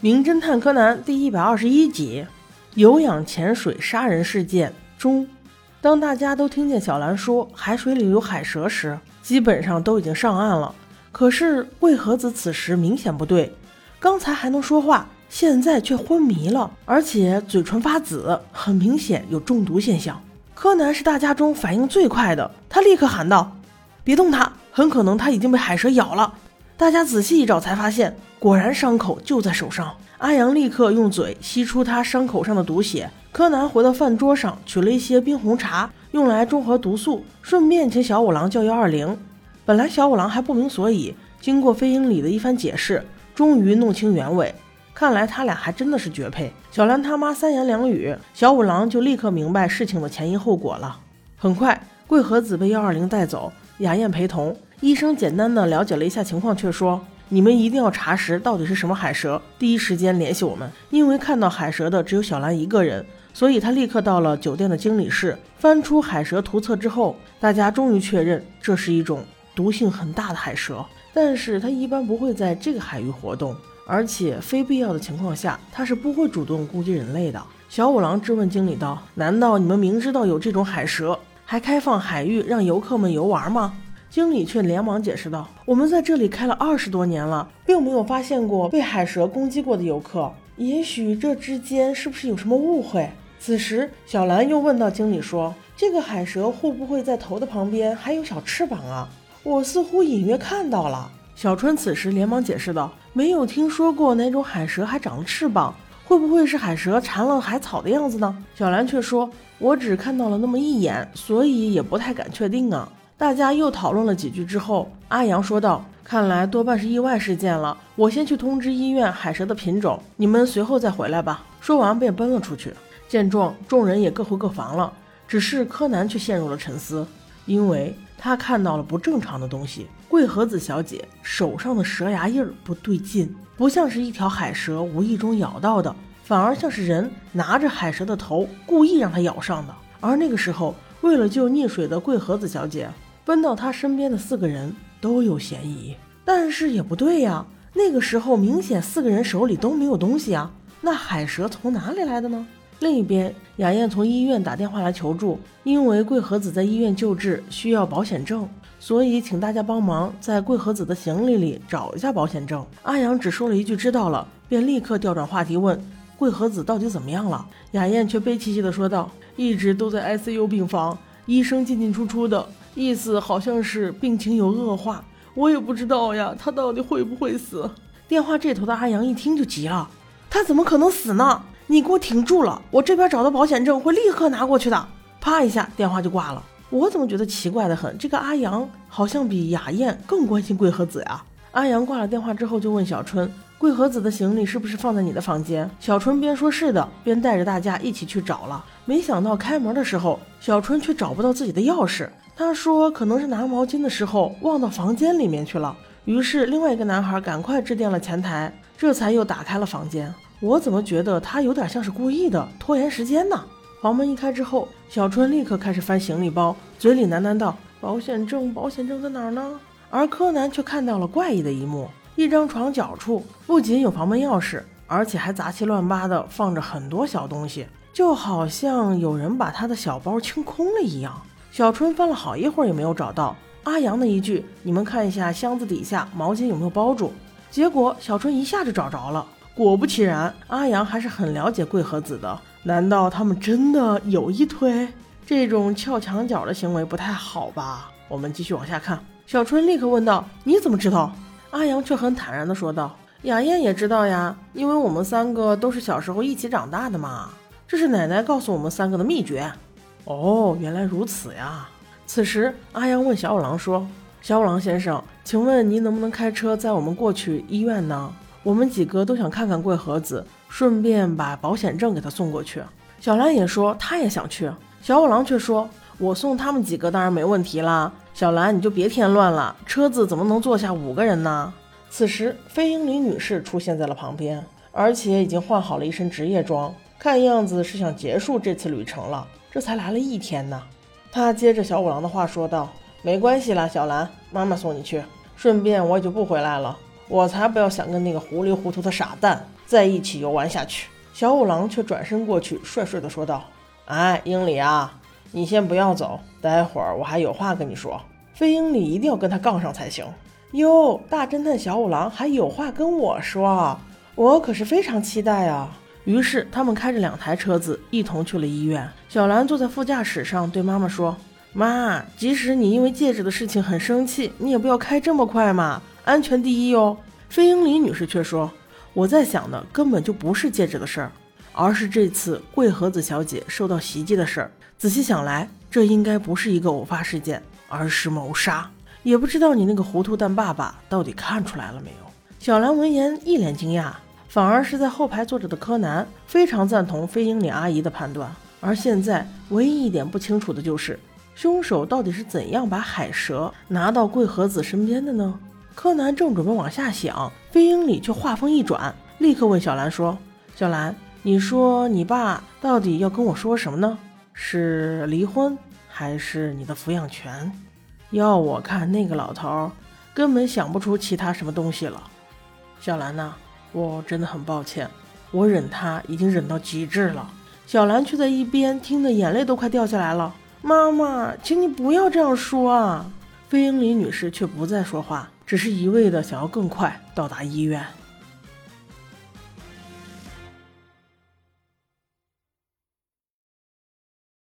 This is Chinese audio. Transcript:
名侦探柯南》第一百二十一集：有氧潜水杀人事件中。当大家都听见小兰说海水里有海蛇时，基本上都已经上岸了。可是贵和子此时明显不对，刚才还能说话，现在却昏迷了，而且嘴唇发紫，很明显有中毒现象。柯南是大家中反应最快的，他立刻喊道：“别动他，很可能他已经被海蛇咬了。”大家仔细一找，才发现果然伤口就在手上。阿阳立刻用嘴吸出他伤口上的毒血。柯南回到饭桌上，取了一些冰红茶，用来中和毒素，顺便请小五郎叫幺二零。本来小五郎还不明所以，经过飞鹰里的一番解释，终于弄清原委。看来他俩还真的是绝配。小兰他妈三言两语，小五郎就立刻明白事情的前因后果了。很快，桂和子被幺二零带走，雅燕陪同。医生简单的了解了一下情况，却说：“你们一定要查实到底是什么海蛇，第一时间联系我们。”因为看到海蛇的只有小兰一个人，所以他立刻到了酒店的经理室，翻出海蛇图册之后，大家终于确认这是一种毒性很大的海蛇，但是它一般不会在这个海域活动。而且非必要的情况下，他是不会主动攻击人类的。小五郎质问经理道：“难道你们明知道有这种海蛇，还开放海域让游客们游玩吗？”经理却连忙解释道：“我们在这里开了二十多年了，并没有发现过被海蛇攻击过的游客。也许这之间是不是有什么误会？”此时，小兰又问到经理说：“这个海蛇会不会在头的旁边还有小翅膀啊？我似乎隐约看到了。”小春此时连忙解释道：“没有听说过哪种海蛇还长了翅膀，会不会是海蛇缠了海草的样子呢？”小兰却说：“我只看到了那么一眼，所以也不太敢确定啊。”大家又讨论了几句之后，阿阳说道：“看来多半是意外事件了，我先去通知医院海蛇的品种，你们随后再回来吧。”说完便奔了出去。见状，众人也各回各房了，只是柯南却陷入了沉思，因为他看到了不正常的东西。桂和子小姐手上的蛇牙印儿不对劲，不像是一条海蛇无意中咬到的，反而像是人拿着海蛇的头故意让它咬上的。而那个时候，为了救溺水的桂和子小姐，奔到他身边的四个人都有嫌疑。但是也不对呀，那个时候明显四个人手里都没有东西啊，那海蛇从哪里来的呢？另一边，雅燕从医院打电话来求助，因为桂和子在医院救治需要保险证。所以，请大家帮忙在桂和子的行李里找一下保险证。阿阳只说了一句“知道了”，便立刻调转话题问桂和子到底怎么样了。雅燕却悲戚戚地说道：“一直都在 ICU 病房，医生进进出出的，意思好像是病情有恶化。我也不知道呀，他到底会不会死？”电话这头的阿阳一听就急了：“他怎么可能死呢？你给我挺住了，我这边找到保险证会立刻拿过去的。”啪一下，电话就挂了。我怎么觉得奇怪的很？这个阿阳好像比雅燕更关心桂和子呀。阿阳挂了电话之后，就问小春：“桂和子的行李是不是放在你的房间？”小春边说是的，边带着大家一起去找了。没想到开门的时候，小春却找不到自己的钥匙。他说可能是拿毛巾的时候忘到房间里面去了。于是另外一个男孩赶快致电了前台，这才又打开了房间。我怎么觉得他有点像是故意的，拖延时间呢？房门一开之后，小春立刻开始翻行李包，嘴里喃喃道：“保险证，保险证在哪儿呢？”而柯南却看到了怪异的一幕：一张床角处不仅有房门钥匙，而且还杂七乱八的放着很多小东西，就好像有人把他的小包清空了一样。小春翻了好一会儿也没有找到阿阳的一句：“你们看一下箱子底下毛巾有没有包住。”结果小春一下就找着了。果不其然，阿阳还是很了解桂和子的。难道他们真的有一腿？这种撬墙角的行为不太好吧？我们继续往下看。小春立刻问道：“你怎么知道？”阿阳却很坦然地说道：“雅燕也知道呀，因为我们三个都是小时候一起长大的嘛。这是奶奶告诉我们三个的秘诀。”哦，原来如此呀。此时，阿阳问小五郎说：“小五郎先生，请问您能不能开车载我们过去医院呢？”我们几个都想看看桂和子，顺便把保险证给他送过去。小兰也说她也想去，小五郎却说：“我送他们几个当然没问题啦。”小兰你就别添乱了，车子怎么能坐下五个人呢？此时，飞鹰李女士出现在了旁边，而且已经换好了一身职业装，看样子是想结束这次旅程了。这才来了一天呢。他接着小五郎的话说道：“没关系啦，小兰，妈妈送你去，顺便我也就不回来了。”我才不要想跟那个糊里糊涂的傻蛋在一起游玩下去。小五郎却转身过去，帅帅地说道：“哎，英里啊，你先不要走，待会儿我还有话跟你说。飞英里一定要跟他杠上才行。”哟，大侦探小五郎还有话跟我说，我可是非常期待啊！于是他们开着两台车子一同去了医院。小兰坐在副驾驶上，对妈妈说：“妈，即使你因为戒指的事情很生气，你也不要开这么快嘛，安全第一哦。”飞鹰李女士却说：“我在想的根本就不是戒指的事儿，而是这次桂和子小姐受到袭击的事儿。仔细想来，这应该不是一个偶发事件，而是谋杀。也不知道你那个糊涂蛋爸爸到底看出来了没有？”小兰闻言一脸惊讶。反而是在后排坐着的柯南非常赞同飞鹰里阿姨的判断，而现在唯一一点不清楚的就是凶手到底是怎样把海蛇拿到桂和子身边的呢？柯南正准备往下想，飞鹰里却话锋一转，立刻问小兰说：“小兰，你说你爸到底要跟我说什么呢？是离婚，还是你的抚养权？要我看，那个老头根本想不出其他什么东西了。”小兰呢？我真的很抱歉，我忍他已经忍到极致了。小兰却在一边听得眼泪都快掉下来了。妈妈，请你不要这样说啊！飞鹰里女士却不再说话，只是一味的想要更快到达医院。